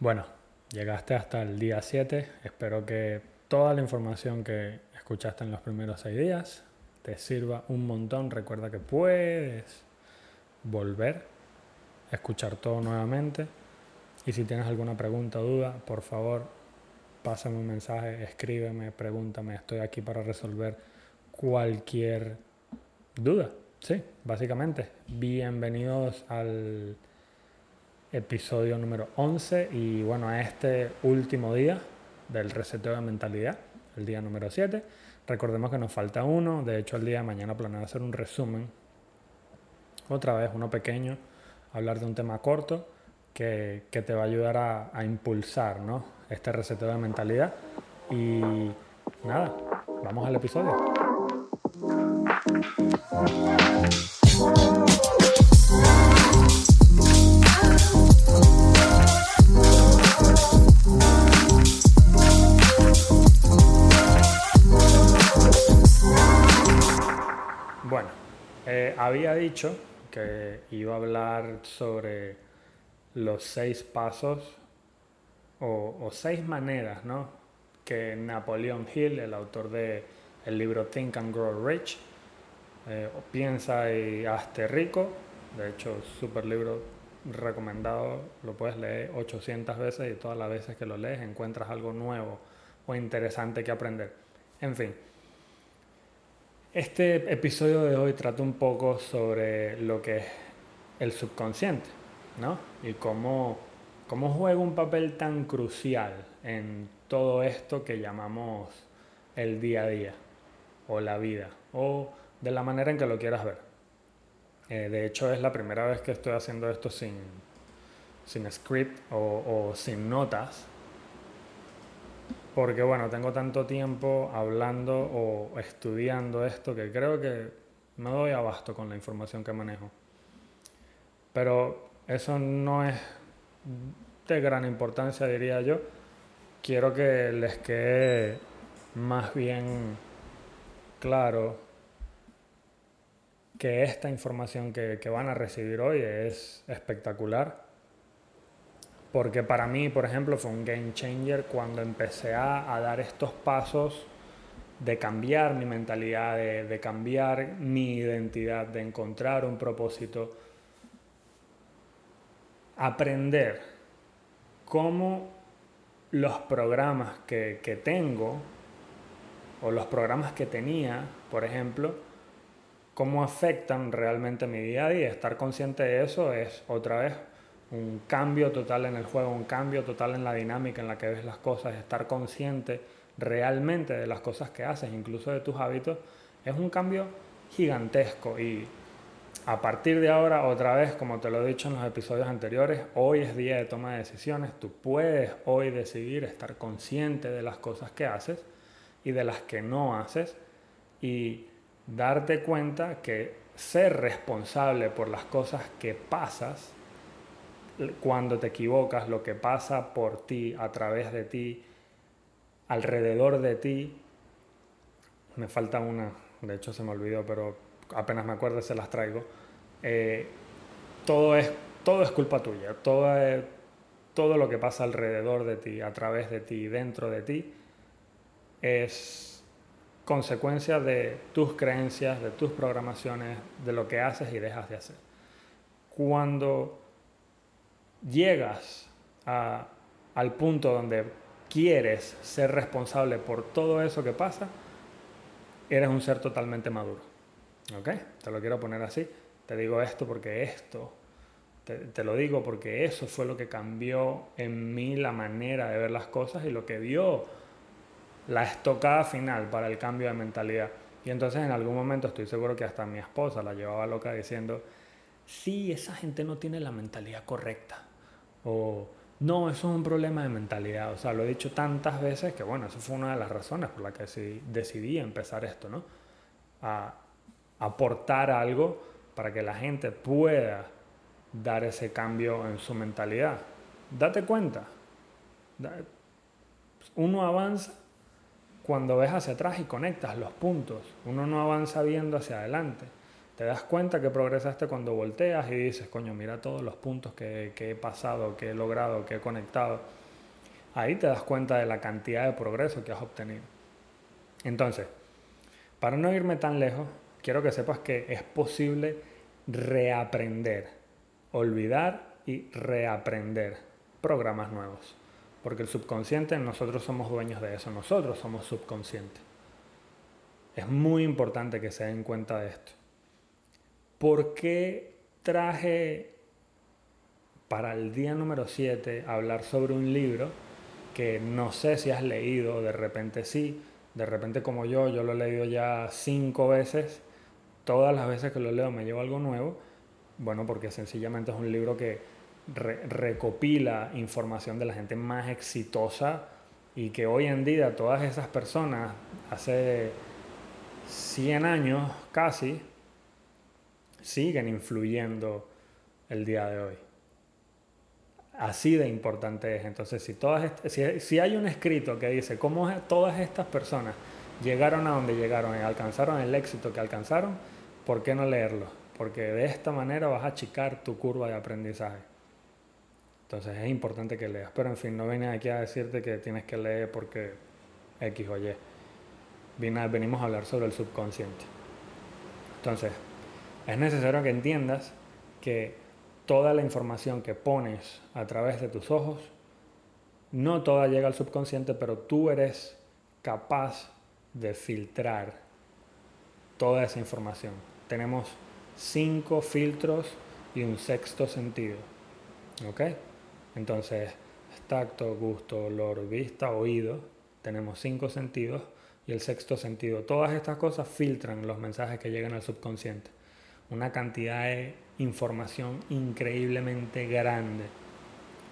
Bueno, llegaste hasta el día 7. Espero que toda la información que escuchaste en los primeros 6 días te sirva un montón. Recuerda que puedes volver a escuchar todo nuevamente. Y si tienes alguna pregunta o duda, por favor, pásame un mensaje, escríbeme, pregúntame. Estoy aquí para resolver cualquier duda. Sí, básicamente. Bienvenidos al episodio número 11 y bueno, a este último día del reseteo de mentalidad, el día número 7. Recordemos que nos falta uno, de hecho el día de mañana planeo hacer un resumen, otra vez uno pequeño, hablar de un tema corto que, que te va a ayudar a, a impulsar ¿no? este reseteo de mentalidad. Y nada, vamos al episodio. Eh, había dicho que iba a hablar sobre los seis pasos o, o seis maneras, ¿no? Que Napoleon Hill, el autor del el libro Think and Grow Rich, eh, piensa y hazte rico. De hecho, súper libro recomendado, lo puedes leer 800 veces y todas las veces que lo lees encuentras algo nuevo o interesante que aprender. En fin. Este episodio de hoy trata un poco sobre lo que es el subconsciente, ¿no? Y cómo, cómo juega un papel tan crucial en todo esto que llamamos el día a día, o la vida, o de la manera en que lo quieras ver. Eh, de hecho, es la primera vez que estoy haciendo esto sin, sin script o, o sin notas, porque bueno, tengo tanto tiempo hablando o estudiando esto que creo que me doy abasto con la información que manejo. Pero eso no es de gran importancia, diría yo. Quiero que les quede más bien claro que esta información que, que van a recibir hoy es espectacular porque para mí, por ejemplo, fue un game changer cuando empecé a, a dar estos pasos de cambiar mi mentalidad, de, de, cambiar mi identidad, de encontrar un propósito, aprender cómo los programas que, que tengo o los programas que tenía, por ejemplo, cómo afectan realmente mi día a día. Estar consciente de eso es otra vez un cambio total en el juego, un cambio total en la dinámica en la que ves las cosas, estar consciente realmente de las cosas que haces, incluso de tus hábitos, es un cambio gigantesco. Y a partir de ahora, otra vez, como te lo he dicho en los episodios anteriores, hoy es día de toma de decisiones, tú puedes hoy decidir estar consciente de las cosas que haces y de las que no haces y darte cuenta que ser responsable por las cosas que pasas cuando te equivocas, lo que pasa por ti, a través de ti, alrededor de ti. Me falta una, de hecho se me olvidó, pero apenas me acuerdo se las traigo. Eh, todo, es, todo es culpa tuya, todo, es, todo lo que pasa alrededor de ti, a través de ti, dentro de ti, es consecuencia de tus creencias, de tus programaciones, de lo que haces y dejas de hacer. Cuando llegas al punto donde quieres ser responsable por todo eso que pasa, eres un ser totalmente maduro. ¿Ok? Te lo quiero poner así. Te digo esto porque esto, te, te, lo digo porque eso fue lo que cambió en mí la manera de ver las cosas y lo que dio la estocada final para el cambio de mentalidad. Y entonces en algún momento estoy seguro que hasta mi esposa la llevaba loca diciendo, sí, esa gente no tiene la mentalidad correcta o no, eso es un problema de mentalidad. O sea, lo he dicho tantas veces que, bueno, eso fue una de las razones por las que decidí, decidí empezar esto, ¿no? A aportar algo para que la gente pueda dar ese cambio en su mentalidad. Date cuenta. Uno avanza cuando ves hacia atrás y conectas los puntos. Uno no avanza viendo hacia adelante. Te das cuenta que progresaste cuando volteas y dices, coño, mira todos los puntos que, he pasado, que he logrado, que he conectado. Ahí te das cuenta de la cantidad de progreso que has obtenido. Entonces, para no irme tan lejos, quiero que sepas que es posible reaprender, olvidar y reaprender programas nuevos. Porque el subconsciente, nosotros somos dueños de eso, nosotros somos subconscientes. Es muy importante que se den cuenta de esto. ¿Por qué traje para el día número 7 hablar sobre un libro que no sé si has leído, de repente sí, de repente como yo, yo lo he leído ya cinco veces, todas las veces que lo leo me llevo algo nuevo, bueno, porque sencillamente es un libro que recopila información de la gente más exitosa y que hoy en día todas esas personas, hace 100 años casi, siguen influyendo el día de hoy. Así de importante es. Entonces, si, todas si, hay un escrito que dice cómo todas estas personas llegaron a donde llegaron y alcanzaron el éxito que alcanzaron, ¿por qué no leerlo? Porque de esta manera vas a achicar tu curva de aprendizaje. Entonces es importante que leas. Pero en fin, no vine aquí a decirte que tienes que leer porque X o Y. venimos a hablar sobre el subconsciente. Entonces, es necesario que entiendas que toda la información que pones a través de tus ojos, no toda llega al subconsciente, pero tú eres capaz de filtrar toda esa información. Tenemos cinco filtros y un sexto sentido. ¿Ok? Entonces, tacto, gusto, olor, vista, oído. Tenemos cinco sentidos y el sexto sentido. Todas estas cosas filtran los mensajes que llegan al subconsciente. Una cantidad de información increíblemente grande.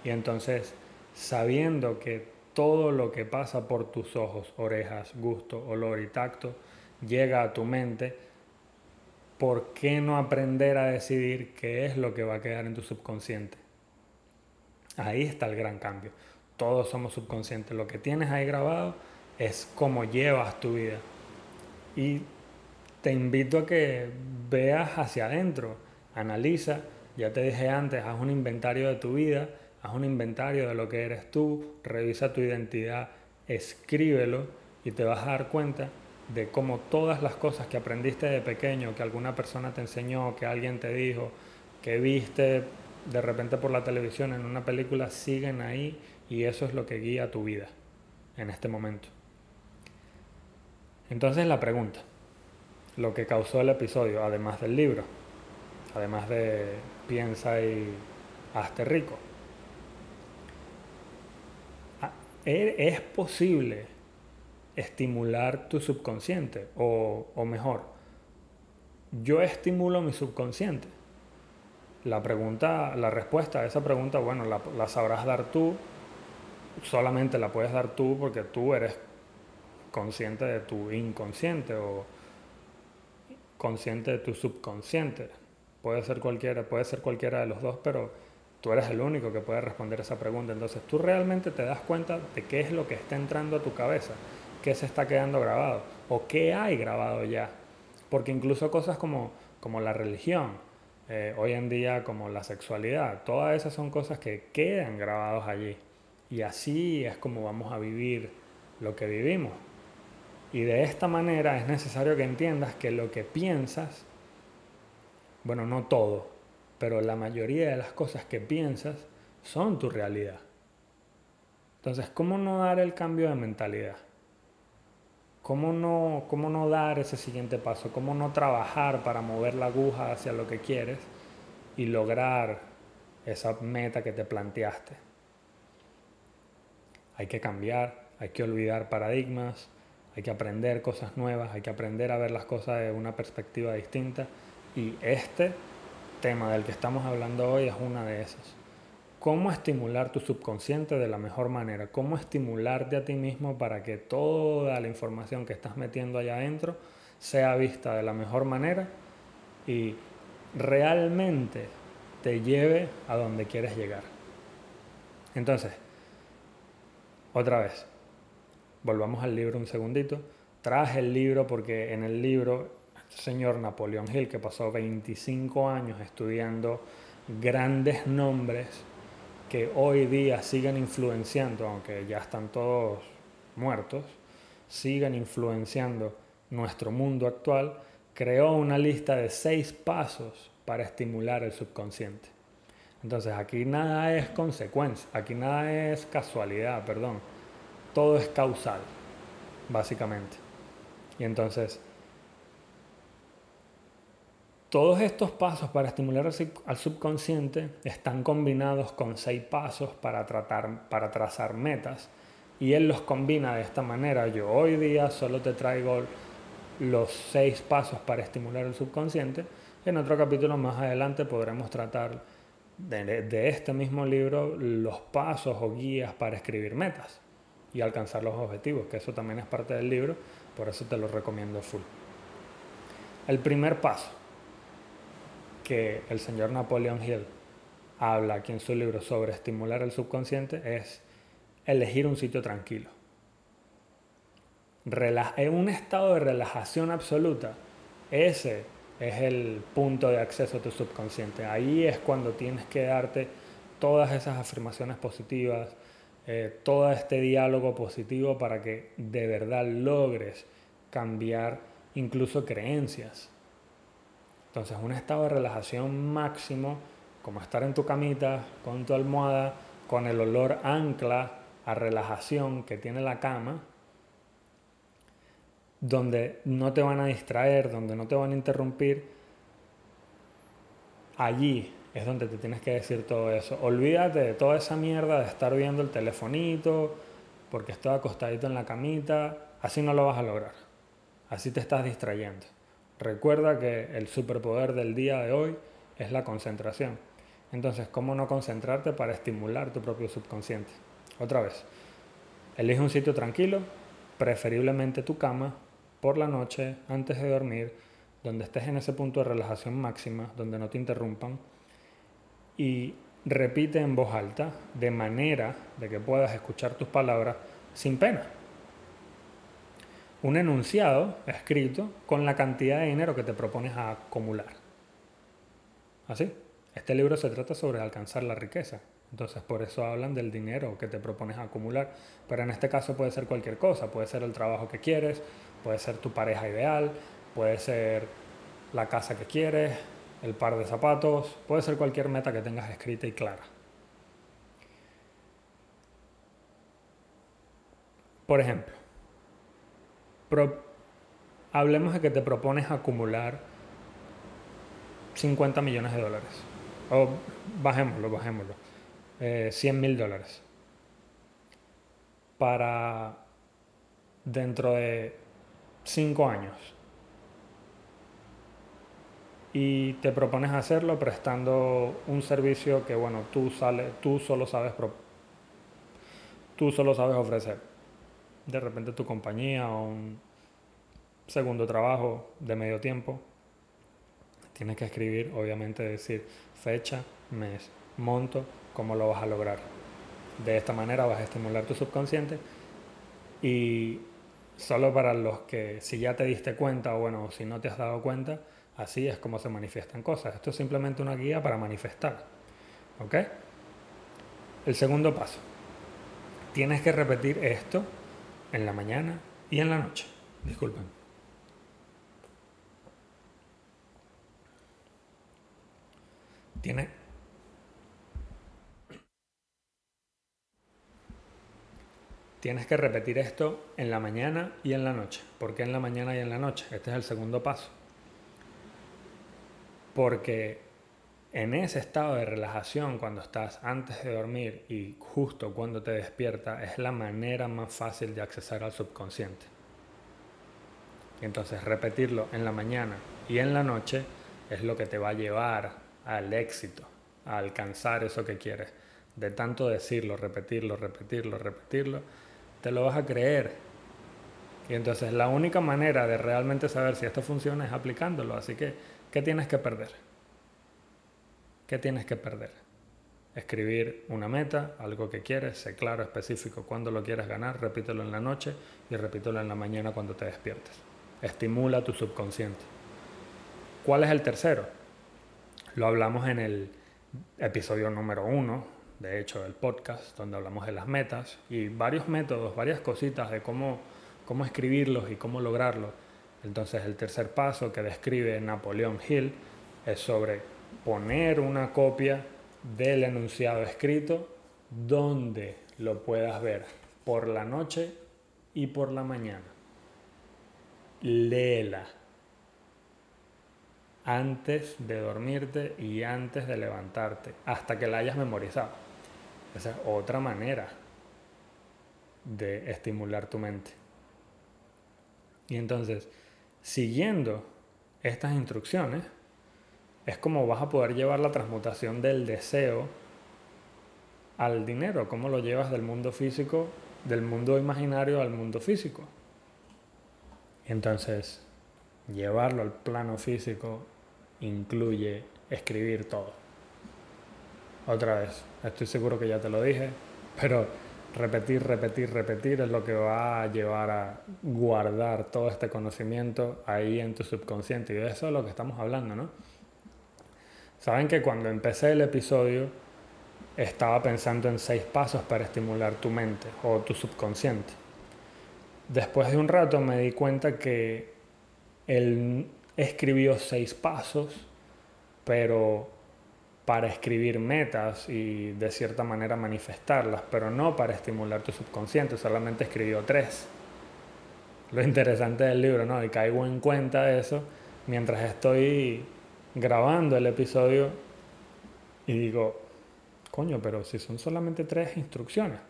Y entonces, sabiendo que todo lo que pasa por tus ojos, orejas, gusto, olor y tacto llega a tu mente, ¿por qué no aprender a decidir qué es lo que va a quedar en tu subconsciente? Ahí está el gran cambio. Todos somos subconscientes. Lo que tienes ahí grabado es cómo llevas tu vida. Y te invito a que veas hacia adentro, analiza, ya te dije antes, haz un inventario de tu vida, haz un inventario de lo que eres tú, revisa tu identidad, escríbelo y te vas a dar cuenta de cómo todas las cosas que aprendiste de pequeño, que alguna persona te enseñó, que alguien te dijo, que viste de repente por la televisión, en una película, siguen ahí y eso es lo que guía tu vida en este momento. Entonces la pregunta, lo que causó el episodio, además del libro, además de piensa y hazte rico, ah, ¿e-, ¿es posible estimular tu subconsciente? O, o mejor, yo estimulo mi subconsciente la pregunta, la respuesta a esa pregunta, bueno, la, sabrás dar tú, solamente la puedes dar tú porque tú eres consciente de tu inconsciente o consciente de tu subconsciente. Puede ser cualquiera, puede ser cualquiera de los dos, pero tú eres el único que puede responder esa pregunta. Entonces tú realmente te das cuenta de qué es lo que está entrando a tu cabeza, qué se está quedando grabado o qué hay grabado ya. Porque incluso cosas como, como la religión, eh, hoy en día como la sexualidad. Todas esas son cosas que quedan grabados allí. Y así es como vamos a vivir lo que vivimos. Y de esta manera es necesario que entiendas que lo que piensas, bueno, no todo, pero la mayoría de las cosas que piensas son tu realidad. Entonces, ¿cómo no dar el cambio de mentalidad? ¿Cómo no, ¿Cómo no dar ese siguiente paso? ¿Cómo no trabajar para mover la aguja hacia lo que quieres y lograr esa meta que te planteaste? Hay que cambiar, hay que olvidar paradigmas, hay que aprender cosas nuevas, hay que aprender a ver las cosas de una perspectiva distinta. Y este tema del que estamos hablando hoy es una de esas. Cómo estimular tu subconsciente de la mejor manera, cómo estimularte a ti mismo para que toda la información que estás metiendo allá adentro sea vista de la mejor manera y realmente te lleve a donde quieres llegar. Entonces, otra vez, volvamos al libro un segundito. Traje el libro porque en el libro señor Napoleón Hill, que pasó 25 años estudiando grandes nombres que hoy día siguen influenciando, aunque ya están todos muertos, siguen influenciando nuestro mundo actual, creó una lista de seis pasos para estimular el subconsciente. Entonces aquí nada es consecuencia, aquí nada es casualidad, perdón, todo es causal, básicamente. Y entonces, todos estos pasos para estimular al subconsciente están combinados con seis pasos para, trazar metas. Y él los combina de esta manera. Yo hoy día solo te traigo los seis pasos para estimular el subconsciente. En otro capítulo más adelante podremos tratar de, este mismo libro los pasos o guías para escribir metas y alcanzar los objetivos, que eso también es parte del libro, por eso te lo recomiendo full. El primer paso que el señor Napoleon Hill habla aquí en su libro sobre estimular el subconsciente es elegir un sitio tranquilo. en un estado de relajación absoluta, ese es el punto de acceso a tu subconsciente. Ahí es cuando tienes que darte todas esas afirmaciones positivas, eh, todo este diálogo positivo para que de verdad logres cambiar incluso creencias. Entonces, un estado de relajación máximo, como estar en tu camita, con tu almohada, con el olor ancla a relajación que tiene la cama, donde no te van a distraer, donde no te van a interrumpir, allí es donde te tienes que decir todo eso. Olvídate de toda esa mierda de estar viendo el telefonito, porque estoy acostadito en la camita, así no lo vas a lograr. Así te estás distrayendo. Recuerda que el superpoder del día de hoy es la concentración. Entonces, ¿cómo no concentrarte para estimular tu propio subconsciente? Otra vez, elige un sitio tranquilo, preferiblemente tu cama, por la noche, antes de dormir, donde estés en ese punto de relajación máxima, donde no te interrumpan, y repite en voz alta, de manera de que puedas escuchar tus palabras sin pena. Un enunciado escrito con la cantidad de dinero que te propones a acumular. Así, este libro se trata sobre alcanzar la riqueza, entonces por eso hablan del dinero que te propones acumular. Pero en este caso puede ser cualquier cosa, puede ser el trabajo que quieres, puede ser tu pareja ideal, puede ser la casa que quieres, el par de zapatos, puede ser cualquier meta que tengas escrita y clara. Por ejemplo, hablemos de que te propones acumular 50 millones de dólares. O bajémoslo, bajémoslo. 100 eh, mil dólares. Para dentro de 5 años. Y te propones hacerlo prestando un servicio que, bueno, tú, tú, solo sabes tú solo sabes ofrecer. De repente tu compañía o un segundo trabajo de medio tiempo. Tienes que escribir, obviamente, decir fecha, mes, monto, cómo lo vas a lograr. De esta manera vas a estimular tu subconsciente y solo para los que si ya te diste cuenta o bueno, si no te has dado cuenta, así es como se manifiestan cosas. Esto es simplemente una guía para manifestar. ¿Ok? El segundo paso. Tienes que repetir esto en la mañana y en la noche. Disculpen. Tienes Tienes que repetir esto en la mañana y en la noche. ¿Por qué en la mañana y en la noche? Este es el segundo paso. Porque en ese estado de relajación, cuando estás antes de dormir y justo cuando te despiertas, es la manera más fácil de accesar al subconsciente. entonces repetirlo en la mañana y en la noche es lo que te va a llevar al éxito, a alcanzar eso que quieres. De tanto decirlo, repetirlo, repetirlo, repetirlo, te lo vas a creer. Y entonces la única manera de realmente saber si esto funciona es aplicándolo. Así que, ¿qué tienes que perder? ¿Qué tienes que perder? Escribir una meta, algo que quieres, sé claro, específico, cuándo lo quieres ganar, repítelo en la noche y repítelo en la mañana cuando te despiertes. Estimula tu subconsciente. ¿cuál es el tercero? Lo hablamos en el episodio número uno, de hecho, del podcast, donde hablamos de las metas y varios métodos, varias cositas de cómo, cómo escribirlos y cómo lograrlo. Entonces, el tercer paso que describe Napoleón Hill es sobre poner una copia del enunciado escrito donde lo puedas ver por la noche y por la mañana. Léela antes de dormirte y antes de levantarte, hasta que la hayas memorizado. Esa es otra manera de estimular tu mente. Y entonces, siguiendo estas instrucciones, es como vas a poder llevar la transmutación del deseo al dinero, cómo lo llevas del mundo físico, del mundo imaginario al mundo físico. Entonces, llevarlo al plano físico incluye escribir todo. Otra vez, estoy seguro que ya te lo dije, pero repetir, repetir, repetir es lo que va a llevar a guardar todo este conocimiento ahí en tu subconsciente. Y de eso es lo que estamos hablando, ¿no? Saben que cuando empecé el episodio estaba pensando en seis pasos para estimular tu mente o tu subconsciente. Después de un rato me di cuenta que él escribió seis pasos, pero para escribir metas y de cierta manera manifestarlas, pero no para estimular tu subconsciente, solamente escribió tres. Lo interesante del libro, ¿no? Y caigo en cuenta de eso mientras estoy grabando el episodio y digo, coño, pero si son solamente tres instrucciones.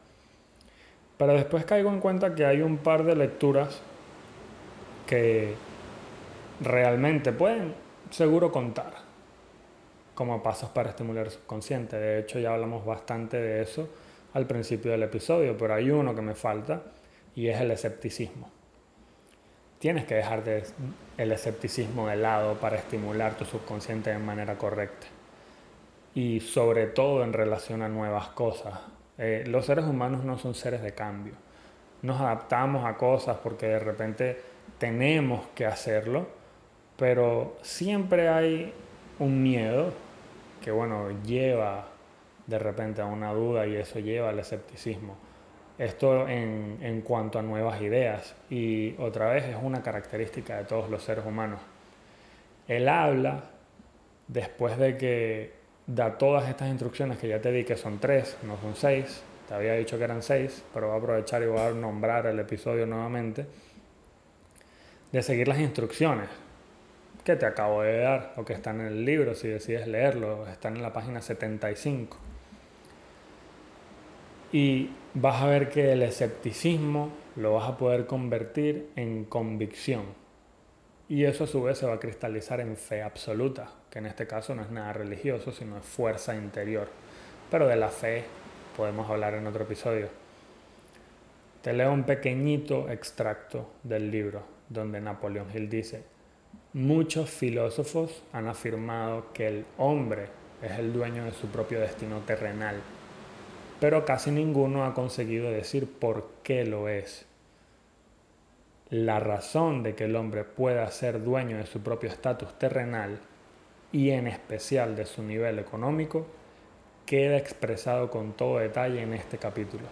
Pero después caigo en cuenta que hay un par de lecturas que realmente pueden seguro contar como pasos para estimular el subconsciente. De hecho, ya hablamos bastante de eso al principio del episodio, pero hay uno que me falta y es el escepticismo. Tienes que dejar de el escepticismo de lado para estimular tu subconsciente de manera correcta. Y sobre todo en relación a nuevas cosas. Eh, los seres humanos no son seres de cambio. Nos adaptamos a cosas porque de repente tenemos que hacerlo, pero siempre hay un miedo que, bueno, lleva de repente a una duda y eso lleva al escepticismo. Esto en, en, cuanto a nuevas ideas y otra vez es una característica de todos los seres humanos. Él habla después de que da todas estas instrucciones que ya te di que son tres, no son seis, te había dicho que eran seis, pero voy a aprovechar y voy a nombrar el episodio nuevamente, de seguir las instrucciones que te acabo de dar o que están en el libro si decides leerlo, están en la página 75. Y vas a ver que el escepticismo lo vas a poder convertir en convicción. Y eso a su vez se va a cristalizar en fe absoluta, que en este caso no es nada religioso, sino es fuerza interior. Pero de la fe podemos hablar en otro episodio. Te leo un pequeñito extracto del libro donde Napoleón Hill dice, muchos filósofos han afirmado que el hombre es el dueño de su propio destino terrenal pero casi ninguno ha conseguido decir por qué lo es. La razón de que el hombre pueda ser dueño de su propio estatus terrenal y en especial de su nivel económico queda expresado con todo detalle en este capítulo.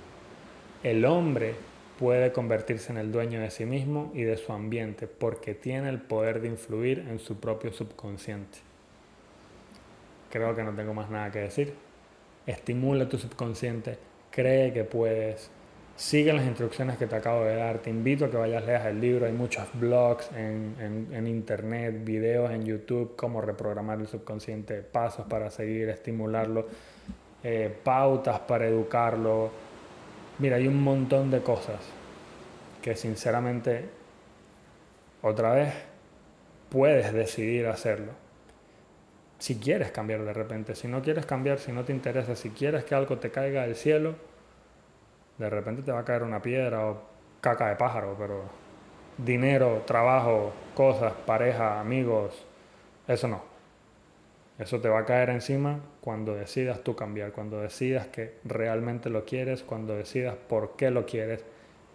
El hombre puede convertirse en el dueño de sí mismo y de su ambiente porque tiene el poder de influir en su propio subconsciente. Creo que no tengo más nada que decir estimula tu subconsciente, cree que puedes, sigue las instrucciones que te acabo de dar, te invito a que vayas, leas el libro, hay muchos blogs en, internet, videos en YouTube, cómo reprogramar el subconsciente, pasos para seguir, estimularlo, eh, pautas para educarlo. Mira, hay un montón de cosas que sinceramente, otra vez, puedes decidir hacerlo si quieres cambiar de repente, si no quieres cambiar, si no te interesa, si quieres que algo te caiga del cielo, de repente te va a caer una piedra o caca de pájaro, pero dinero, trabajo, cosas, pareja, amigos, eso no. Eso te va a caer encima cuando decidas tú cambiar, cuando decidas que realmente lo quieres, cuando decidas por qué lo quieres,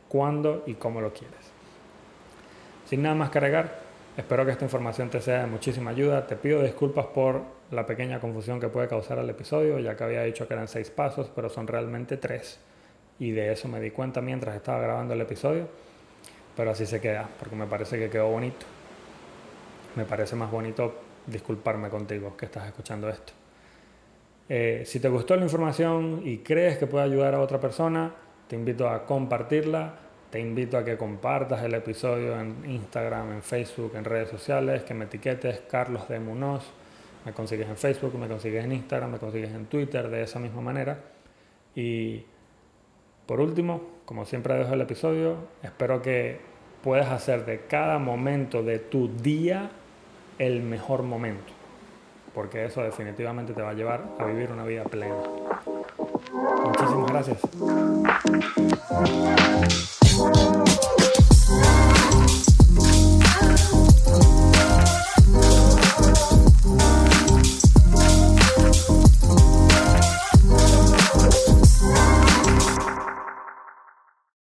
cuándo y cómo lo quieres. Sin nada más cargar, Espero que esta información te sea de muchísima ayuda. Te pido disculpas por la pequeña confusión que puede causar el episodio, ya que había dicho que eran seis pasos, pero son realmente tres. Y de eso me di cuenta mientras estaba grabando el episodio. Pero así se queda, porque me parece que quedó bonito. Me parece más bonito disculparme contigo que estás escuchando esto. Eh, si te gustó la información y crees que puede ayudar a otra persona, te invito a compartirla te invito a que compartas el episodio en Instagram, en Facebook, en redes sociales, que me etiquetes Carlos de Munoz. Me consigues en Facebook, me consigues en Instagram, me consigues en Twitter de esa misma manera. Y por último, como siempre dejo el episodio, espero que puedas hacer de cada momento de tu día el mejor momento, porque eso definitivamente te va a llevar a vivir una vida plena. Muchísimas gracias.